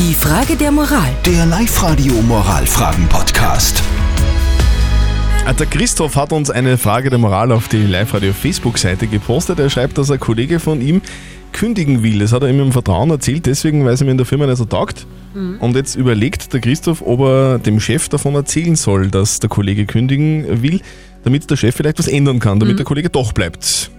Die Frage der Moral. Der Live-Radio Moralfragen-Podcast. Äh, Der Christoph hat uns eine Frage der Moral auf die Live-Radio Facebook-Seite gepostet. Er schreibt, dass ein Kollege von ihm kündigen will. Das hat er ihm im Vertrauen erzählt, deswegen, weil es ihm in der Firma nicht so taugt. Und jetzt überlegt der Christoph, ob er dem Chef davon erzählen soll, dass der Kollege kündigen will, damit der Chef vielleicht was ändern kann, damit der Kollege doch bleibt.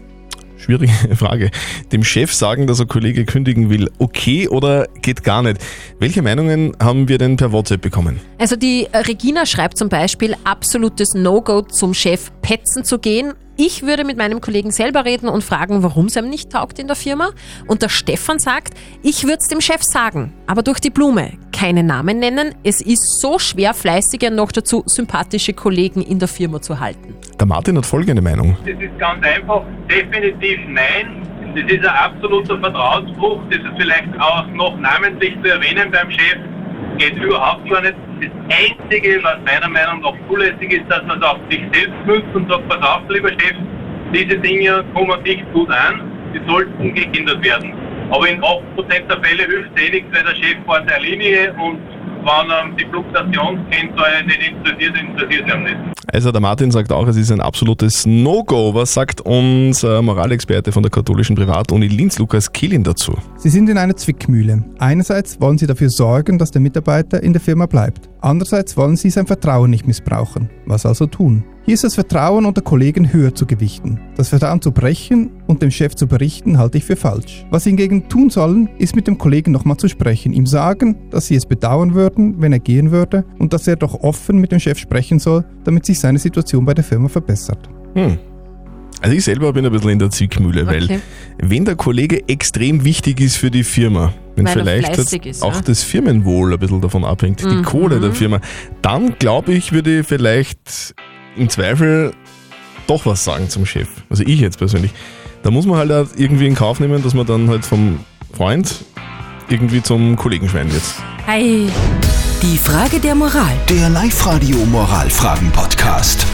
Schwierige Frage. Dem Chef sagen, dass er Kollege kündigen will, okay oder geht gar nicht? Welche Meinungen haben wir denn per WhatsApp bekommen? Also die äh, Regina schreibt zum Beispiel, absolutes No-Go zum Chef petzen zu gehen. Ich würde mit meinem Kollegen selber reden und fragen, warum es ihm nicht taugt in der Firma. Und der Stefan sagt, ich würde es dem Chef sagen, aber durch die Blume. Keine Namen nennen. Es ist so schwer, fleißige und noch dazu sympathische Kollegen in der Firma zu halten. Der Martin hat folgende Meinung. Das ist ganz einfach, definitiv nein. Das ist ein absoluter Vertrauensbruch. Das ist vielleicht auch noch namentlich zu erwähnen beim Chef. Geht überhaupt gar nicht. Das Einzige, was meiner Meinung nach zulässig ist, dass man es auf sich selbst nutzt und sagt, pass auf, lieber Chef, diese Dinge kommen nicht gut an, die sollten geändert werden. Aber in 8% der Fälle hilft es eh nichts, weil der Chef fährt der Linie und wenn er die Fluktuationskennzahlen nicht interessiert, interessiert er ihn nicht. Also der Martin sagt auch, es ist ein absolutes No-Go. Was sagt unser Moralexperte von der katholischen Privatuni Linz, Lukas Kehlin, dazu? Sie sind in einer Zwickmühle. Einerseits wollen Sie dafür sorgen, dass der Mitarbeiter in der Firma bleibt. Andererseits wollen Sie sein Vertrauen nicht missbrauchen. Was also tun? Hier ist das Vertrauen unter Kollegen höher zu gewichten. Das Vertrauen zu brechen und dem Chef zu berichten, halte ich für falsch. Was Sie hingegen tun sollen, ist mit dem Kollegen nochmal zu sprechen, ihm sagen, dass Sie es bedauern würden, wenn er gehen würde und dass er doch offen mit dem Chef sprechen soll, damit sich seine Situation bei der Firma verbessert. Hm. Also ich selber bin ein bisschen in der Zwickmühle, weil Okay. wenn der Kollege extrem wichtig ist für die Firma, wenn Weil vielleicht ist, auch ja. das Firmenwohl ein bisschen davon abhängt, die Kohle der Firma, dann glaube ich, würde ich vielleicht im Zweifel doch was sagen zum Chef. Also ich jetzt persönlich. Da muss man halt auch irgendwie in Kauf nehmen, dass man dann halt vom Freund irgendwie zum Kollegenschwein wird. Hey. Die Frage der Moral. Der Live-Radio Moralfragen-Podcast.